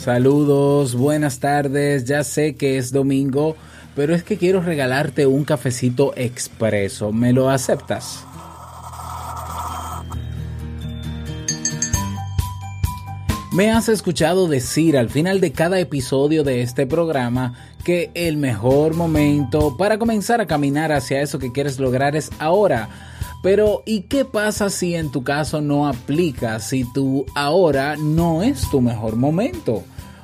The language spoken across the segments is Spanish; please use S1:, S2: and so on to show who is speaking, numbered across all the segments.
S1: Saludos, buenas tardes, ya sé que es domingo, pero es que quiero regalarte un cafecito expreso, ¿me lo aceptas? Me has escuchado decir al final de cada episodio de este programa que el mejor momento para comenzar a caminar hacia eso que quieres lograr es ahora. Pero ¿y qué pasa si en tu caso no aplica, si tu ahora no es tu mejor momento?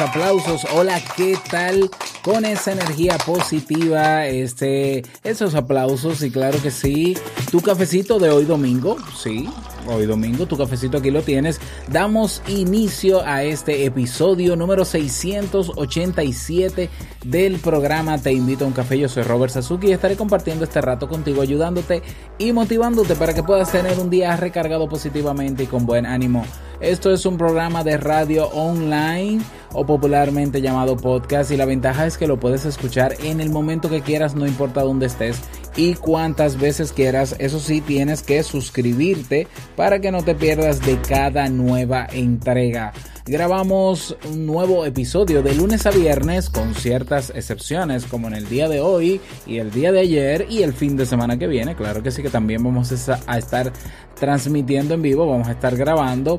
S1: Aplausos. Hola, ¿qué tal? Con esa energía positiva, este, esos aplausos y claro que sí, tu cafecito de hoy domingo, sí, hoy domingo, tu cafecito aquí lo tienes. Damos inicio a este episodio número 687 del programa Te invito a un café. Yo soy Robert Sasuki y estaré compartiendo este rato contigo, ayudándote y motivándote para que puedas tener un día recargado positivamente y con buen ánimo. Esto es un programa de radio online o popularmente llamado podcast y la ventaja es que lo puedes escuchar en el momento que quieras, no importa dónde estés y cuántas veces quieras. Eso sí, tienes que suscribirte para que no te pierdas de cada nueva entrega. Grabamos un nuevo episodio de lunes a viernes con ciertas excepciones como en el día de hoy y el día de ayer y el fin de semana que viene. Claro que sí que también vamos a estar transmitiendo en vivo, vamos a estar grabando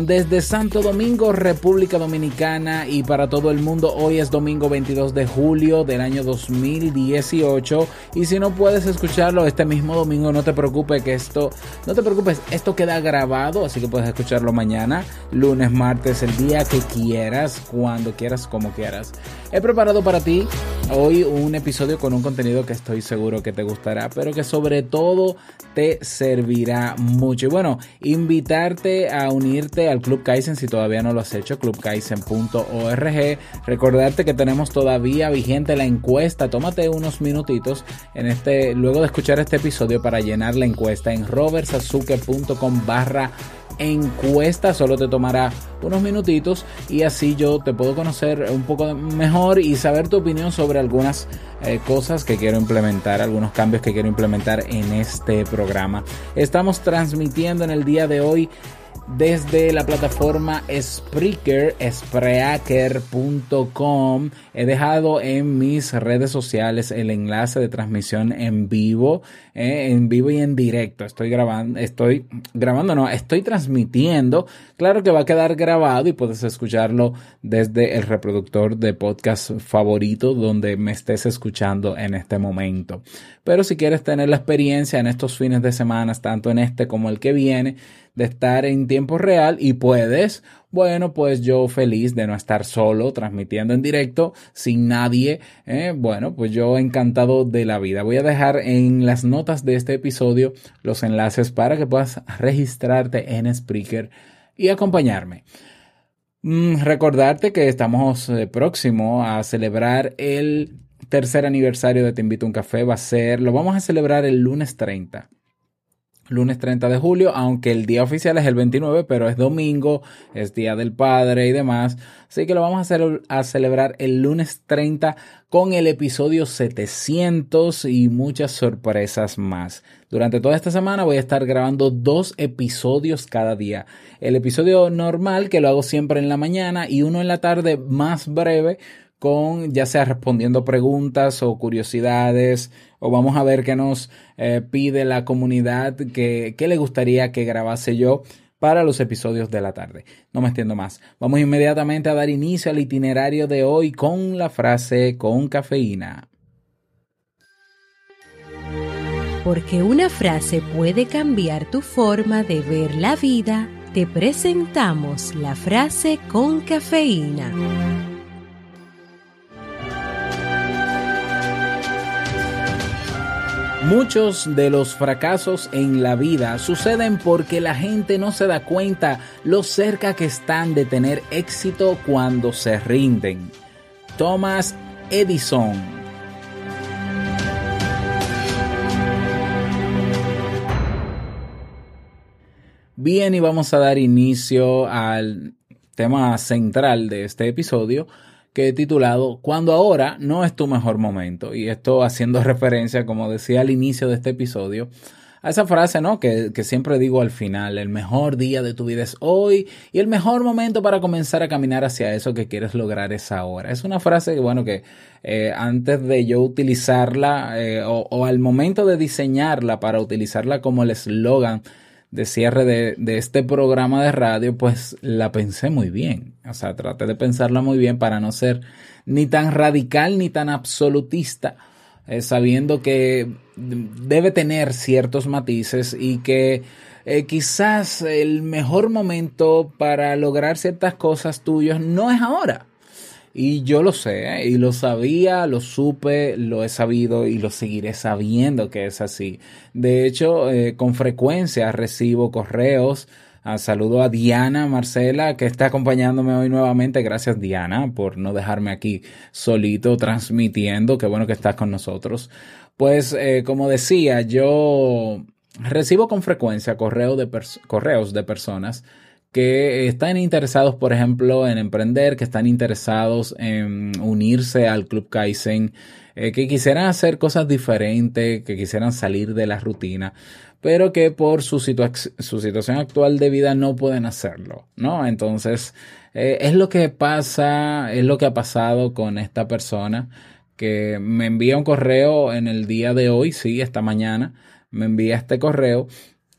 S1: desde Santo Domingo, República Dominicana y para todo el mundo. Hoy es domingo 22 de julio del año 2018 y si no puedes escucharlo este mismo domingo, no te preocupes que esto, no te preocupes, esto queda grabado, así que puedes escucharlo mañana, lunes, martes, el día que quieras, cuando quieras, como quieras. He preparado para ti hoy un episodio con un contenido que estoy seguro que te gustará, pero que sobre todo te servirá mucho. Y bueno, invitarte a unirte al Club Kaizen si todavía no lo has hecho, clubkaizen.org. Recordarte que tenemos todavía vigente la encuesta. Tómate unos minutitos en este, luego de escuchar este episodio para llenar la encuesta en robertsazuke.com barra encuesta, solo te tomará unos minutitos y así yo te puedo conocer un poco mejor y saber tu opinión sobre algunas eh, cosas que quiero implementar, algunos cambios que quiero implementar en este programa. Estamos transmitiendo en el día de hoy desde la plataforma Spreaker, Spreaker.com. He dejado en mis redes sociales el enlace de transmisión en vivo, eh, en vivo y en directo. Estoy grabando, estoy grabando, no, estoy transmitiendo. Claro que va a quedar grabado y puedes escucharlo desde el reproductor de podcast favorito donde me estés escuchando en este momento. Pero si quieres tener la experiencia en estos fines de semana, tanto en este como el que viene, de estar en tiempo real y puedes, bueno, pues yo feliz de no estar solo transmitiendo en directo sin nadie, ¿eh? bueno, pues yo encantado de la vida. Voy a dejar en las notas de este episodio los enlaces para que puedas registrarte en Spreaker y acompañarme. Mm, recordarte que estamos eh, próximo a celebrar el tercer aniversario de Te invito a un café. Va a ser, lo vamos a celebrar el lunes 30 lunes 30 de julio, aunque el día oficial es el 29, pero es domingo, es Día del Padre y demás. Así que lo vamos a, hacer, a celebrar el lunes 30 con el episodio 700 y muchas sorpresas más. Durante toda esta semana voy a estar grabando dos episodios cada día. El episodio normal, que lo hago siempre en la mañana, y uno en la tarde más breve con ya sea respondiendo preguntas o curiosidades o vamos a ver qué nos eh, pide la comunidad que, le gustaría que grabase yo para los episodios de la tarde. No me extiendo más. Vamos inmediatamente a dar inicio al itinerario de hoy con la frase con cafeína.
S2: Porque una frase puede cambiar tu forma de ver la vida, te presentamos la frase con cafeína.
S1: Muchos de los fracasos en la vida suceden porque la gente no se da cuenta lo cerca que están de tener éxito cuando se rinden. Thomas Edison Bien, y vamos a dar inicio al tema central de este episodio, que he titulado Cuando ahora no es tu mejor momento. Y esto haciendo referencia, como decía al inicio de este episodio, a esa frase, ¿no? Que, siempre digo al final, el mejor día de tu vida es hoy y el mejor momento para comenzar a caminar hacia eso que quieres lograr es ahora. Es una frase que, bueno, que eh, antes de yo utilizarla eh, o, o al momento de diseñarla para utilizarla como el eslogan de cierre de, este programa de radio, pues la pensé muy bien. O sea, traté de pensarla muy bien para no ser ni tan radical ni tan absolutista, eh, sabiendo que debe tener ciertos matices y que eh, quizás el mejor momento para lograr ciertas cosas tuyas no es ahora. Y yo lo sé, y lo sabía, lo supe, lo he sabido y lo seguiré sabiendo que es así. De hecho, eh, con frecuencia recibo correos. Ah, saludo a Diana Marcela, que está acompañándome hoy nuevamente. Gracias, Diana, por no dejarme aquí solito transmitiendo. Qué bueno que estás con nosotros. Pues, eh, como decía, yo recibo con frecuencia de, correos de personas que están interesados, por ejemplo, en emprender, que están interesados en unirse al Club Kaizen, eh, que quisieran hacer cosas diferentes, que quisieran salir de la rutina, pero que por su, su situación actual de vida no pueden hacerlo, ¿no? Entonces, eh, es lo que pasa, es lo que ha pasado con esta persona que me envía un correo en el día de hoy, sí, esta mañana, me envía este correo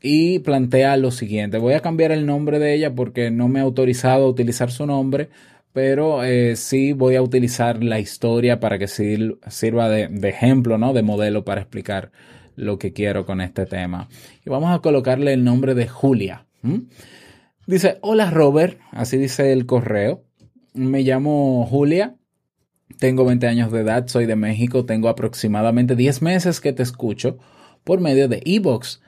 S1: y plantea lo siguiente. Voy a cambiar el nombre de ella porque no me ha autorizado a utilizar su nombre, pero eh, sí voy a utilizar la historia para que sirva de, ejemplo, ¿no? De modelo para explicar lo que quiero con este tema. Y vamos a colocarle el nombre de Julia. Dice, hola Robert, así dice el correo. Me llamo Julia, tengo 20 años de edad, soy de México, tengo aproximadamente 10 meses que te escucho por medio de Evox.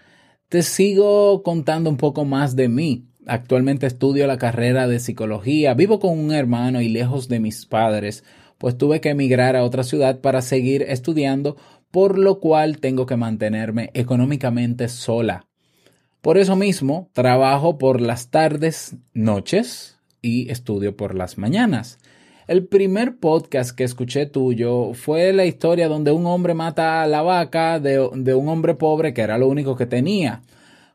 S1: Te sigo contando un poco más de mí. Actualmente estudio la carrera de psicología, vivo con un hermano y lejos de mis padres, pues tuve que emigrar a otra ciudad para seguir estudiando, por lo cual tengo que mantenerme económicamente sola. Por eso mismo, trabajo por las tardes, noches y estudio por las mañanas. El primer podcast que escuché tuyo fue la historia donde un hombre mata a la vaca de, un hombre pobre que era lo único que tenía.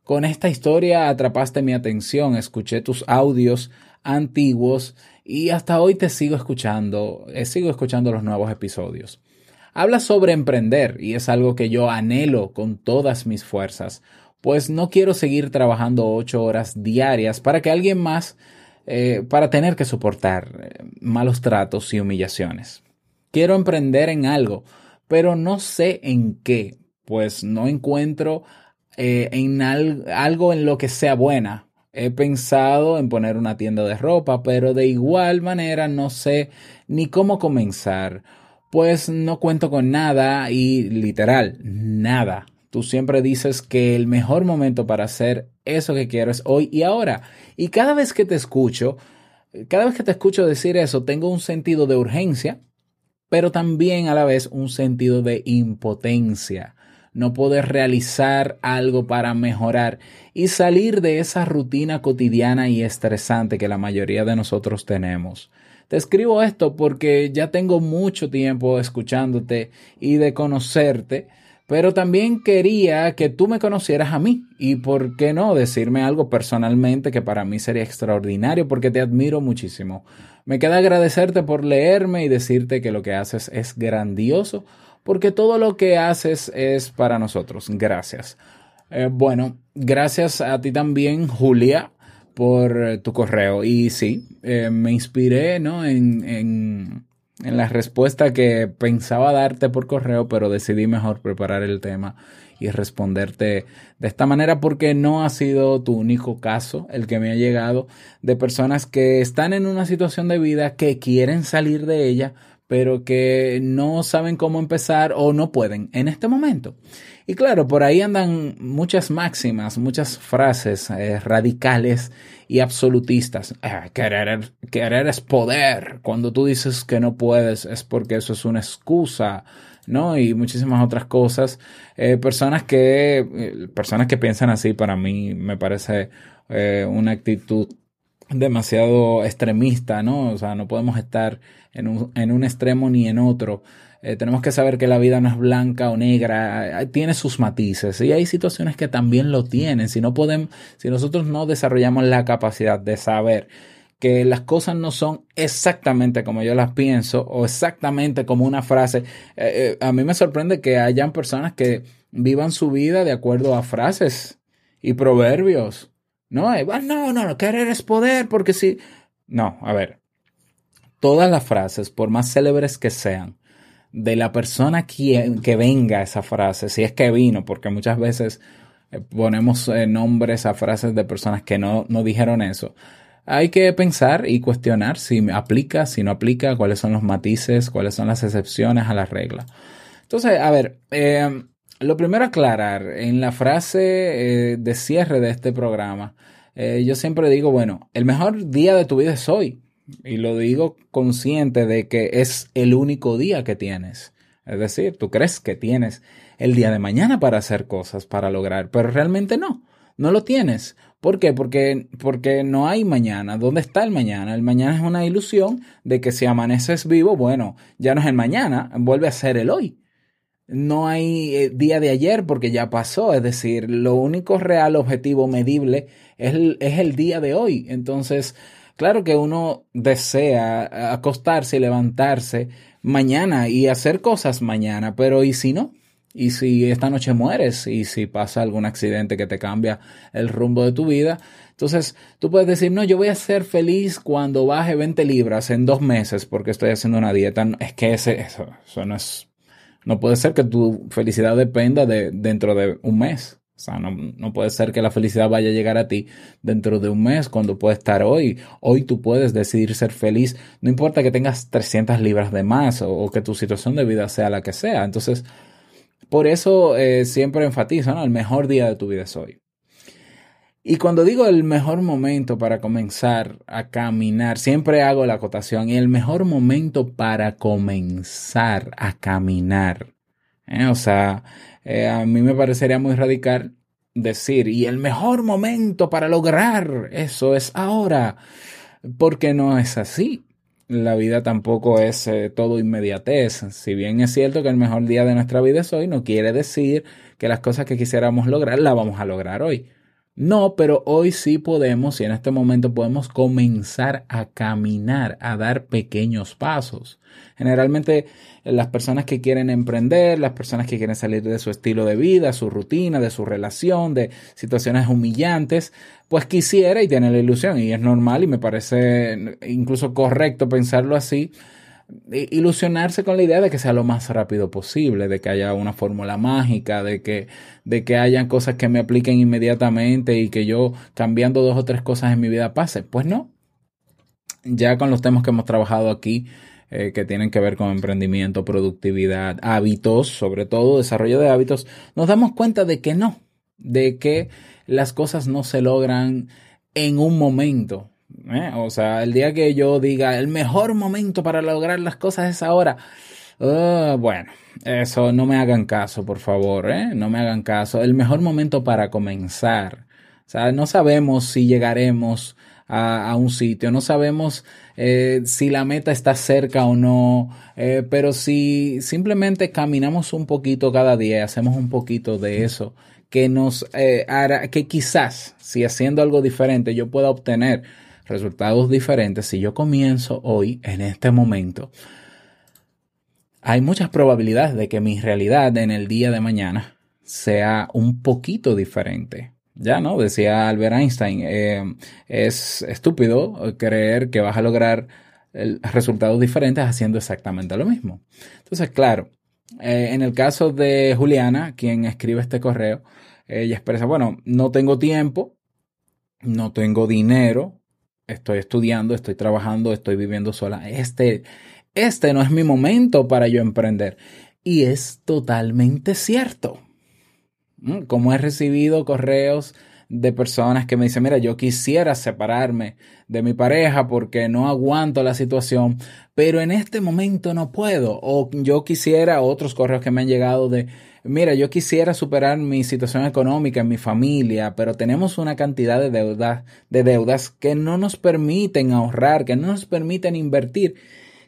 S1: Con esta historia atrapaste mi atención, escuché tus audios antiguos y hasta hoy te sigo escuchando, eh, sigo escuchando los nuevos episodios. Hablas sobre emprender y es algo que yo anhelo con todas mis fuerzas, pues no quiero seguir trabajando ocho horas diarias para que alguien más eh, para tener que soportar eh, malos tratos y humillaciones. Quiero emprender en algo, pero no sé en qué, pues no encuentro eh, en algo en lo que sea buena. He pensado en poner una tienda de ropa, pero de igual manera no sé ni cómo comenzar, pues no cuento con nada y literal, nada. Tú siempre dices que el mejor momento para hacer eso que quiero es hoy y ahora. Y cada vez que te escucho, cada vez que te escucho decir eso, tengo un sentido de urgencia, pero también a la vez un sentido de impotencia. no poder realizar algo para mejorar y salir de esa rutina cotidiana y estresante que la mayoría de nosotros tenemos. Te escribo esto porque ya tengo mucho tiempo escuchándote y de conocerte, pero también quería que tú me conocieras a mí y por qué no decirme algo personalmente que para mí sería extraordinario porque te admiro muchísimo. Me queda agradecerte por leerme y decirte que lo que haces es grandioso porque todo lo que haces es para nosotros. Gracias. Eh, bueno, gracias a ti también, Julia, por tu correo. Y sí, eh, me inspiré ¿no? en, en, en, la respuesta que pensaba darte por correo, pero decidí mejor preparar el tema y responderte de esta manera porque no ha sido tu único caso el que me ha llegado de personas que están en una situación de vida que quieren salir de ella, pero que no saben cómo empezar o no pueden en este momento. Y claro, por ahí andan muchas máximas, muchas frases eh, radicales y absolutistas. Ah, querer, querer es poder. Cuando tú dices que no puedes es porque eso es una excusa, ¿no? Y muchísimas otras cosas. Eh, personas que, eh, personas que piensan así, para mí me parece una actitud demasiado extremista, ¿no? O sea, no podemos estar en un, en un extremo ni en otro. Eh, tenemos que saber que la vida no es blanca o negra, tiene sus matices y hay situaciones que también lo tienen. Si no podemos, si nosotros no desarrollamos la capacidad de saber que las cosas no son exactamente como yo las pienso o exactamente como una frase. Eh, eh, a mí me sorprende que hayan personas que vivan su vida de acuerdo a frases y proverbios. No, no, no, no, querer es poder, porque si... No, a ver, todas las frases, por más célebres que sean, de la persona que, que venga esa frase, si es que vino, porque muchas veces eh, ponemos eh, nombres a frases de personas que no, no dijeron eso. Hay que pensar y cuestionar si aplica, si no aplica, cuáles son los matices, cuáles son las excepciones a la regla. Entonces, a ver, eh, lo primero aclarar, en la frase eh, de cierre de este programa, yo siempre digo, bueno, el mejor día de tu vida es hoy. Y lo digo consciente de que es el único día que tienes. Es decir, tú crees que tienes el día de mañana para hacer cosas, para lograr, pero realmente no, no lo tienes. ¿Por qué? Porque, porque no hay mañana. ¿Dónde está el mañana? El mañana es una ilusión de que si amaneces vivo, bueno, ya no es el mañana, vuelve a ser el hoy no hay eh, día de ayer porque ya pasó, es decir, lo único real objetivo medible es es el día de hoy. Entonces, claro que uno desea acostarse y levantarse mañana y hacer cosas mañana, pero ¿y si no? ¿Y si esta noche mueres? ¿Y si pasa algún accidente que te cambia el rumbo de tu vida? Entonces, tú puedes decir, no, yo voy a ser feliz cuando baje 20 libras en dos meses porque estoy haciendo una dieta. Es que ese, eso, eso no es no puede ser que tu felicidad dependa de dentro de un mes. O sea, no, no, puede ser que la felicidad vaya a llegar a ti dentro de un mes cuando puede estar hoy. Hoy tú puedes decidir ser feliz. No importa que tengas 300 libras de más o, que tu situación de vida sea la que sea. Entonces, por eso eh, siempre enfatizo, ¿no? El mejor día de tu vida es hoy. Y cuando digo el mejor momento para comenzar a caminar, siempre hago la acotación, y el mejor momento para comenzar a caminar. ¿eh? O sea, eh, a mí me parecería muy radical decir, y el mejor momento para lograr eso es ahora, porque no es así. La vida tampoco es eh, todo inmediatez. Si bien es cierto que el mejor día de nuestra vida es hoy, no quiere decir que las cosas que quisiéramos lograr las vamos a lograr hoy. No, pero hoy sí podemos y en este momento podemos comenzar a caminar, a dar pequeños pasos. Generalmente las personas que quieren emprender, las personas que quieren salir de su estilo de vida, su rutina, de su relación, de situaciones humillantes, pues quisiera y tiene la ilusión y es normal y me parece incluso correcto pensarlo así ilusionarse con la idea de que sea lo más rápido posible, de que haya una fórmula mágica, de que, de que hayan cosas que me apliquen inmediatamente y que yo cambiando dos o tres cosas en mi vida pase. Pues no. Ya con los temas que hemos trabajado aquí, eh, que tienen que ver con emprendimiento, productividad, hábitos, sobre todo desarrollo de hábitos, nos damos cuenta de que no, de que las cosas no se logran en un momento, ¿eh? O sea, el día que yo diga el mejor momento para lograr las cosas es ahora. Uh, bueno, eso no me hagan caso, por favor, ¿eh? No me hagan caso. El mejor momento para comenzar. O sea, no sabemos si llegaremos a, un sitio, no sabemos eh, si la meta está cerca o no, pero si simplemente caminamos un poquito cada día, hacemos un poquito de eso, que nos hará, que quizás, si haciendo algo diferente, yo pueda obtener resultados diferentes si yo comienzo hoy, en este momento hay muchas probabilidades de que mi realidad en el día de mañana sea un poquito diferente. Ya, ¿no? Decía Albert Einstein, eh, es estúpido creer que vas a lograr resultados diferentes haciendo exactamente lo mismo. Entonces, claro, eh, en el caso de Juliana, quien escribe este correo, ella expresa, bueno, no tengo tiempo, no tengo dinero, estoy estudiando, estoy trabajando, estoy viviendo sola. Este, este no es mi momento para yo emprender. Y es totalmente cierto. Mm, como he recibido correos de personas que me dicen, mira, yo quisiera separarme de mi pareja porque no aguanto la situación, pero en este momento no puedo. O yo quisiera, otros correos que me han llegado de, mira, yo quisiera superar mi situación económica en mi familia, pero tenemos una cantidad de deudas, de deudas que no nos permiten ahorrar, que no nos permiten invertir.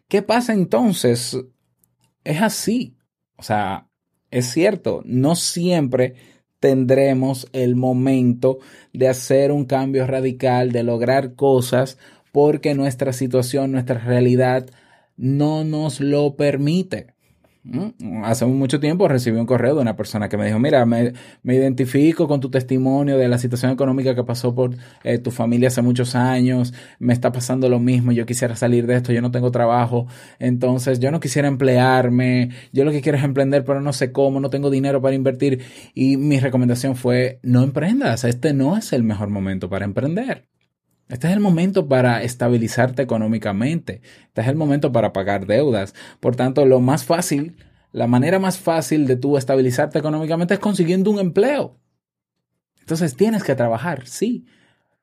S1: ¿Qué pasa entonces? Es así. O sea, es cierto, no siempre tendremos el momento de hacer un cambio radical, de lograr cosas, porque nuestra situación, nuestra realidad no nos lo permite. Hace mucho tiempo recibí un correo de una persona que me dijo, mira, me, identifico con tu testimonio de la situación económica que pasó por eh, tu familia hace muchos años, me está pasando lo mismo, yo quisiera salir de esto, yo no tengo trabajo, entonces yo no quisiera emplearme, yo lo que quiero es emprender, pero no sé cómo, no tengo dinero para invertir y mi recomendación fue, no emprendas, este no es el mejor momento para emprender. Este es el momento para estabilizarte económicamente. Este es el momento para pagar deudas. Por tanto, lo más fácil, la manera más fácil de tú estabilizarte económicamente es consiguiendo un empleo. Entonces tienes que trabajar, sí.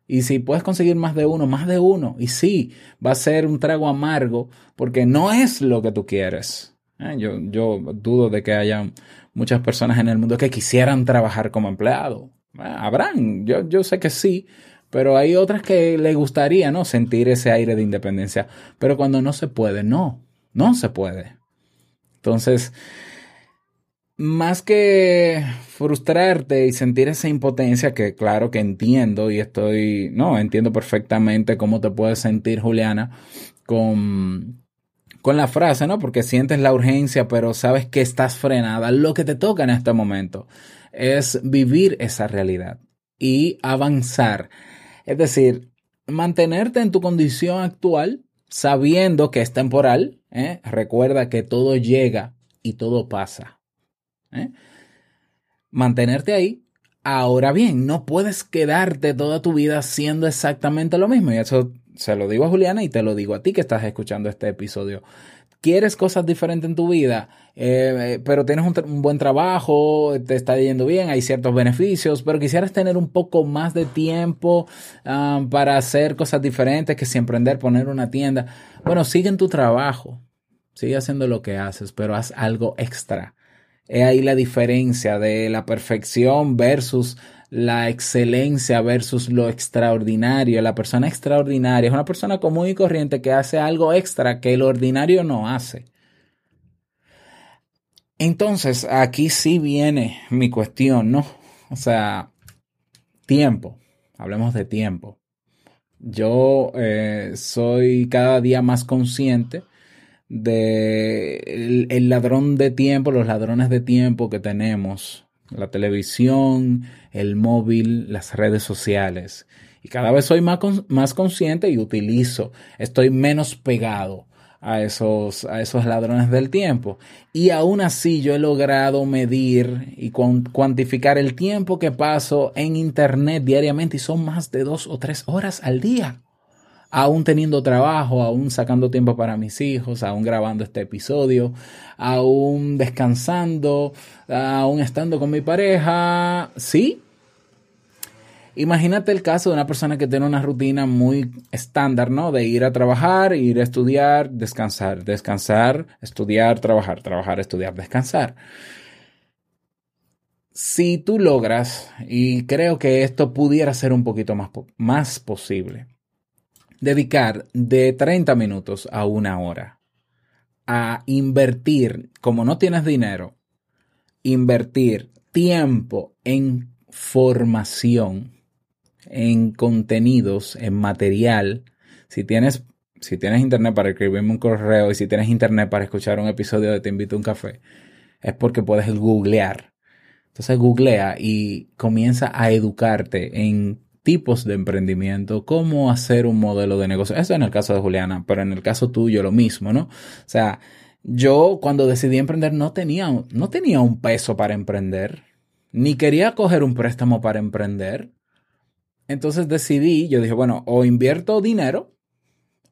S1: Y si puedes conseguir más de uno, más de uno. Y sí, va a ser un trago amargo porque no es lo que tú quieres. Eh, yo, yo dudo de que haya muchas personas en el mundo que quisieran trabajar como empleado. Eh, habrán, yo, yo sé que sí, pero hay otras que le gustaría, ¿no? Sentir ese aire de independencia. Pero cuando no se puede, no, no se puede. Entonces, más que frustrarte y sentir esa impotencia, que claro que entiendo y estoy, no, entiendo perfectamente cómo te puedes sentir, Juliana, con, con la frase, ¿no? Porque sientes la urgencia, pero sabes que estás frenada. Lo que te toca en este momento es vivir esa realidad y avanzar es decir, mantenerte en tu condición actual sabiendo que es temporal. ¿eh? Recuerda que todo llega y todo pasa. ¿eh? Mantenerte ahí. Ahora bien, no puedes quedarte toda tu vida haciendo exactamente lo mismo. Y eso se lo digo a Juliana y te lo digo a ti que estás escuchando este episodio quieres cosas diferentes en tu vida, eh, eh, pero tienes un, buen trabajo, te está yendo bien, hay ciertos beneficios, pero quisieras tener un poco más de tiempo ah, para hacer cosas diferentes que si emprender, poner una tienda. Bueno, sigue en tu trabajo, sigue haciendo lo que haces, pero haz algo extra. He ahí la diferencia de la perfección versus la excelencia versus lo extraordinario. La persona extraordinaria es una persona común y corriente que hace algo extra que el ordinario no hace. Entonces, aquí sí viene mi cuestión, ¿no? O sea, tiempo. Hablemos de tiempo. Yo eh, soy cada día más consciente de el ladrón de tiempo, los ladrones de tiempo que tenemos la televisión, el móvil, las redes sociales. Y cada vez soy más, más consciente y utilizo, estoy menos pegado a esos, a esos ladrones del tiempo. Y aún así yo he logrado medir y cuantificar el tiempo que paso en Internet diariamente y son más de dos o tres horas al día aún teniendo trabajo, aún sacando tiempo para mis hijos, aún grabando este episodio, aún descansando, aún estando con mi pareja, sí. Imagínate el caso de una persona que tiene una rutina muy estándar, ¿no? De ir a trabajar, ir a estudiar, descansar, descansar, estudiar, trabajar, trabajar, estudiar, descansar. Si tú logras, y creo que esto pudiera ser un poquito más, más posible, dedicar de 30 minutos a una hora a invertir, como no tienes dinero, invertir tiempo en formación en contenidos, en material. Si tienes, si tienes internet para escribirme un correo y si tienes internet para escuchar un episodio de Te invito a un café, es porque puedes googlear. Entonces googlea y comienza a educarte en tipos de emprendimiento, cómo hacer un modelo de negocio. Eso en el caso de Juliana, pero en el caso tuyo lo mismo, ¿no? O sea, yo cuando decidí emprender no tenía, no tenía un peso para emprender, ni quería coger un préstamo para emprender. Entonces decidí, yo dije, bueno, o invierto dinero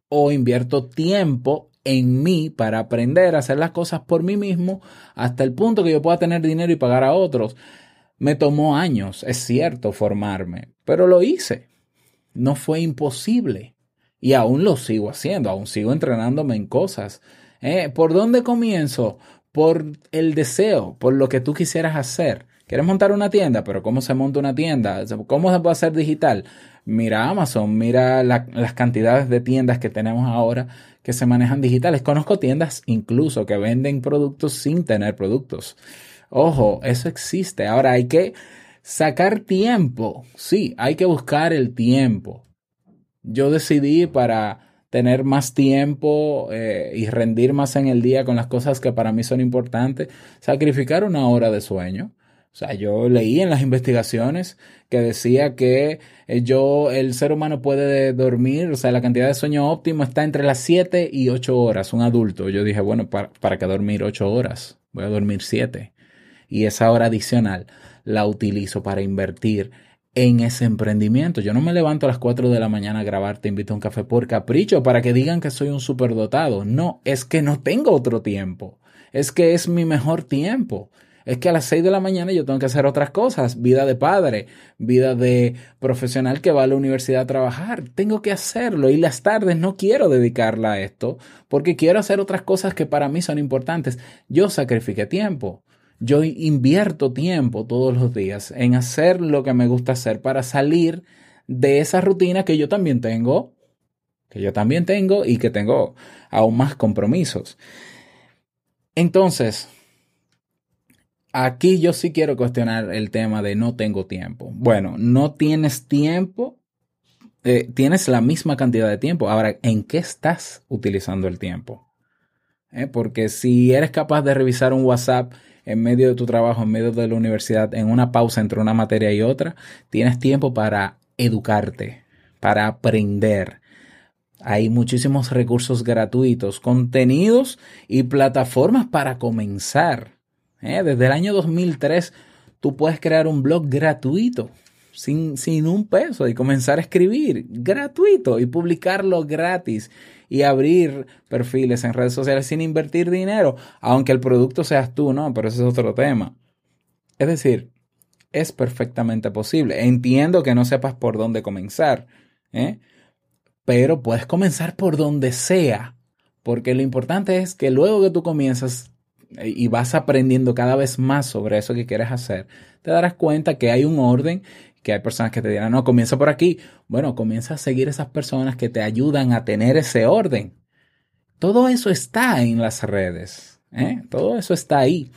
S1: o invierto tiempo en mí para aprender a hacer las cosas por mí mismo hasta el punto que yo pueda tener dinero y pagar a otros. Me tomó años, es cierto, formarme, pero lo hice. No fue imposible. Y aún lo sigo haciendo, aún sigo entrenándome en cosas. ¿Eh? ¿Por dónde comienzo? Por el deseo, por lo que tú quisieras hacer. ¿Quieres montar una tienda? Pero ¿cómo se monta una tienda? ¿Cómo se puede hacer digital? Mira Amazon, mira las cantidades de tiendas que tenemos ahora que se manejan digitales. Conozco tiendas incluso que venden productos sin tener productos. Ojo, eso existe. Ahora hay que sacar tiempo. Sí, hay que buscar el tiempo. Yo decidí para tener más tiempo eh, y rendir más en el día con las cosas que para mí son importantes, sacrificar una hora de sueño o sea, yo leí en las investigaciones que decía que eh, yo, el ser humano puede dormir, o sea, la cantidad de sueño óptimo está entre las 7 y 8 horas, un adulto. Yo dije, bueno, ¿para, para qué dormir 8 horas? Voy a dormir 7. Y esa hora adicional la utilizo para invertir en ese emprendimiento. Yo no me levanto a las 4 de la mañana a grabar Te invito a un café por capricho para que digan que soy un superdotado. No, es que no tengo otro tiempo. Es que es mi mejor tiempo es que a las 6 de la mañana yo tengo que hacer otras cosas, vida de padre, vida de profesional que va a la universidad a trabajar, tengo que hacerlo y las tardes no quiero dedicarla a esto porque quiero hacer otras cosas que para mí son importantes. Yo sacrifiqué tiempo. Yo invierto tiempo todos los días en hacer lo que me gusta hacer para salir de esa rutina que yo también tengo, que yo también tengo y que tengo aún más compromisos. Entonces, Aquí yo sí quiero cuestionar el tema de no tengo tiempo. Bueno, no tienes tiempo, eh, tienes la misma cantidad de tiempo. Ahora, ¿en qué estás utilizando el tiempo? Eh, porque si eres capaz de revisar un WhatsApp en medio de tu trabajo, en medio de la universidad, en una pausa entre una materia y otra, tienes tiempo para educarte, para aprender. Hay muchísimos recursos gratuitos, contenidos y plataformas para comenzar. ¿eh? Desde el año 2003 tú puedes crear un blog gratuito, sin, sin un peso, y comenzar a escribir gratuito y publicarlo gratis y abrir perfiles en redes sociales sin invertir dinero, aunque el producto seas tú, ¿no? Pero ese es otro tema. Es decir, es perfectamente posible. Entiendo que no sepas por dónde comenzar, ¿eh? pero puedes comenzar por donde sea, porque lo importante es que luego que tú comienzas, y vas aprendiendo cada vez más sobre eso que quieres hacer, te darás cuenta que hay un orden, que hay personas que te dirán, no, comienza por aquí. Bueno, comienza a seguir esas personas que te ayudan a tener ese orden. Todo eso está en las redes, ¿eh? todo eso está ahí.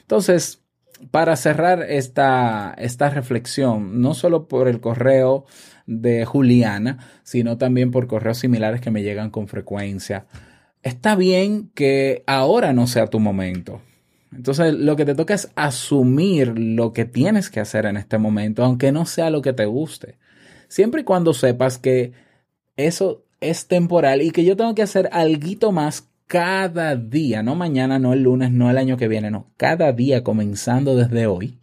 S1: Entonces, para cerrar esta, esta reflexión, no solo por el correo de Juliana, sino también por correos similares que me llegan con frecuencia está bien que ahora no sea tu momento. Entonces lo que te toca es asumir lo que tienes que hacer en este momento, aunque no sea lo que te guste. Siempre y cuando sepas que eso es temporal y que yo tengo que hacer algo más cada día, no mañana, no el lunes, no el año que viene, no, cada día comenzando desde hoy,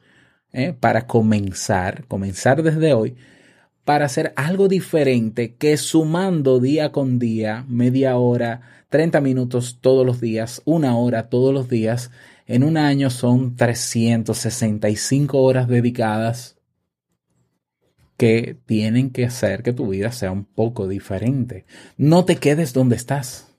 S1: ¿eh? para comenzar, comenzar desde hoy, para hacer algo diferente que sumando día con día, media hora, 30 minutos todos los días, una hora todos los días, en un año son 365 horas dedicadas que tienen que hacer que tu vida sea un poco diferente. No te quedes donde estás.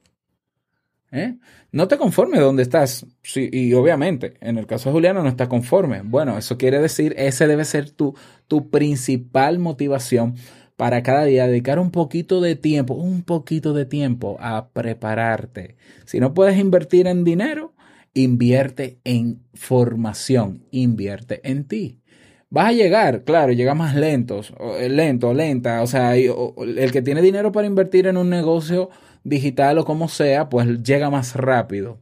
S1: ¿Eh? No te conformes donde estás. Sí, y obviamente, en el caso de Juliana no está conforme. Bueno, eso quiere decir, ese debe ser tu, tu principal motivación para cada día dedicar un poquito de tiempo, un poquito de tiempo a prepararte. Si no puedes invertir en dinero, invierte en formación, invierte en ti. Vas a llegar, claro, llega más lentos, eh, lento, lenta, o sea, el que tiene dinero para invertir en un negocio digital o como sea, pues llega más rápido,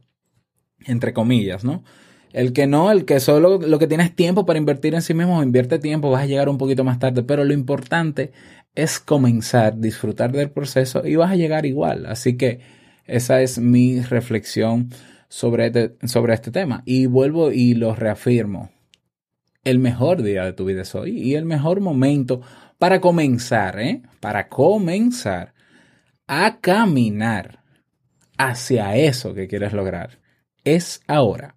S1: entre comillas, ¿no? El que no, el que solo lo que tienes tiempo para invertir en sí mismo, invierte tiempo, vas a llegar un poquito más tarde, pero lo importante es comenzar, disfrutar del proceso y vas a llegar igual. Así que esa es mi reflexión sobre este, sobre este tema. Y vuelvo y lo reafirmo. El mejor día de tu vida es hoy y el mejor momento para comenzar, ¿eh? Para comenzar a caminar hacia eso que quieres lograr. Es ahora.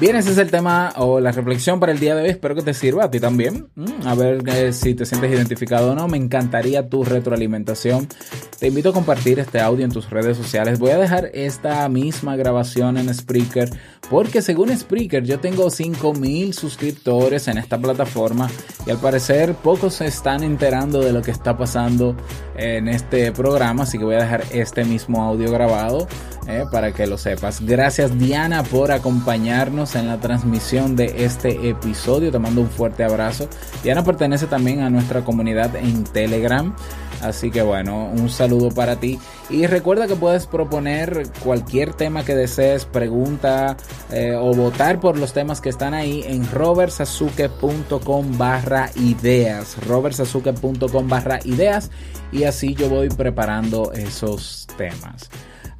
S1: Bien, ese es el tema o la reflexión para el día de hoy. Espero que te sirva a ti también. Mm, a ver eh, si te sientes identificado o no. Me encantaría tu retroalimentación. Te invito a compartir este audio en tus redes sociales. Voy a dejar esta misma grabación en Spreaker porque según Spreaker yo tengo 5000 suscriptores en esta plataforma y al parecer pocos se están enterando de lo que está pasando en este programa. Así que voy a dejar este mismo audio grabado eh, para que lo sepas. Gracias Diana por acompañarnos en la transmisión de este episodio. Te mando un fuerte abrazo. Diana pertenece también a nuestra comunidad en Telegram. Así que bueno, un saludo para ti. Y recuerda que puedes proponer cualquier tema que desees, pregunta eh, o votar por los temas que están ahí en robertsazuke.com barra ideas. robertsazuke.com barra ideas. Y así yo voy preparando esos temas.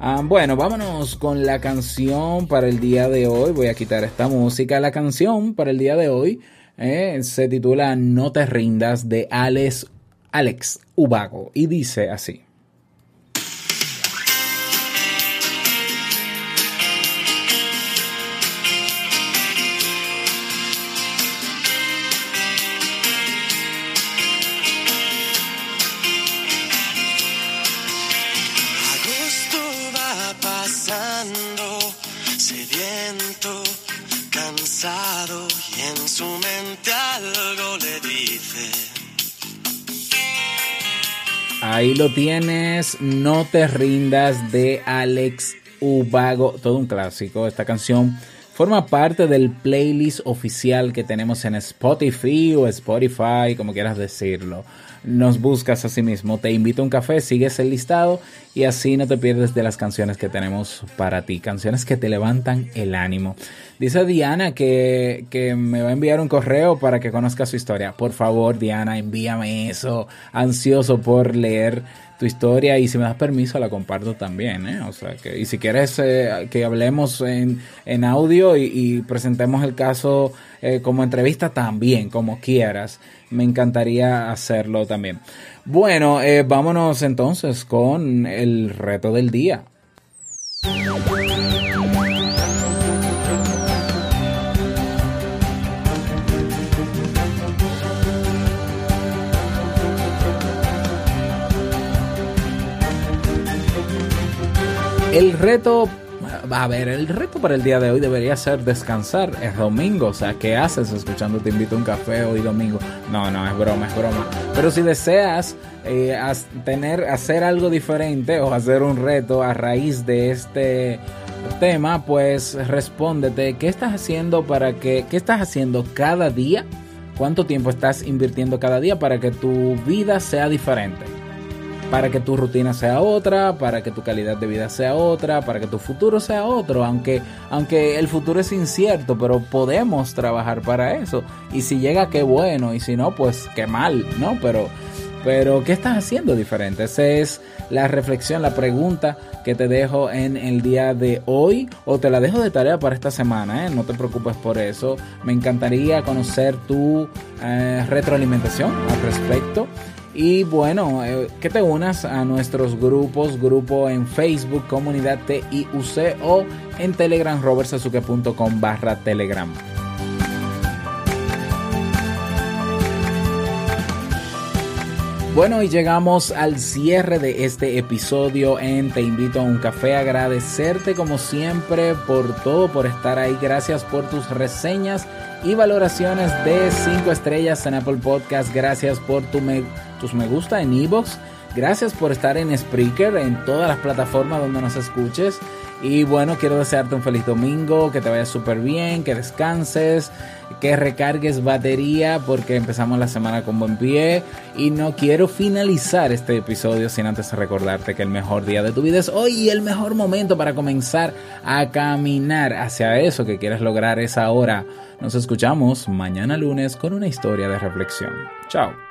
S1: Ah, bueno, vámonos con la canción para el día de hoy. Voy a quitar esta música. La canción para el día de hoy eh, se titula No te rindas de Alex, Alex Ubago y dice así. Lo tienes, No te rindas de Alex Ubago, todo un clásico. Esta canción forma parte del playlist oficial que tenemos en Spotify o Spotify, como quieras decirlo nos buscas a sí mismo. Te invito a un café, sigues el listado y así no te pierdes de las canciones que tenemos para ti, canciones que te levantan el ánimo. Dice Diana que, que me va a enviar un correo para que conozca su historia. Por favor, Diana, envíame eso. Ansioso por leer tu historia y si me das permiso la comparto también, ¿eh? O sea, que, y si quieres eh, que hablemos en, en audio y, presentemos el caso eh, como entrevista también, como quieras, me encantaría hacerlo también. Bueno, eh, vámonos entonces con el reto del día. El reto, a ver, el reto para el día de hoy debería ser descansar. Es domingo, o sea, ¿qué haces escuchando Te invito a un café hoy domingo? No, no, es broma, es broma. Pero si deseas eh, tener, hacer algo diferente o hacer un reto a raíz de este tema, pues respóndete, ¿qué estás haciendo para que, qué estás haciendo cada día? ¿Cuánto tiempo estás invirtiendo cada día para que tu vida sea diferente? Para que tu rutina sea otra, para que tu calidad de vida sea otra, para que tu futuro sea otro, aunque, aunque el futuro es incierto, pero podemos trabajar para eso. Y si llega, qué bueno, y si no, pues qué mal, ¿no? Pero, pero ¿qué estás haciendo diferente? Esa es la reflexión, la pregunta que te dejo en el día de hoy o te la dejo de tarea para esta semana, ¿eh? no te preocupes por eso. Me encantaría conocer tu eh, retroalimentación al respecto Y bueno, eh, que te unas a nuestros grupos, grupo en Facebook, comunidad TIUC o en Telegram, robertsazuke.com barra Telegram. Bueno, y llegamos al cierre de este episodio en Te invito a un café. Agradecerte como siempre por todo, por estar ahí. Gracias por tus reseñas y valoraciones de 5 estrellas en Apple Podcast. Gracias por tu tus me gusta en Evox. Gracias por estar en Spreaker, en todas las plataformas donde nos escuches. Y bueno, quiero desearte un feliz domingo, que te vaya súper bien, que descanses, que recargues batería porque empezamos la semana con buen pie. Y no quiero finalizar este episodio sin antes recordarte que el mejor día de tu vida es hoy y el mejor momento para comenzar a caminar hacia eso que quieres lograr es ahora. Nos escuchamos mañana lunes con una historia de reflexión. Chao.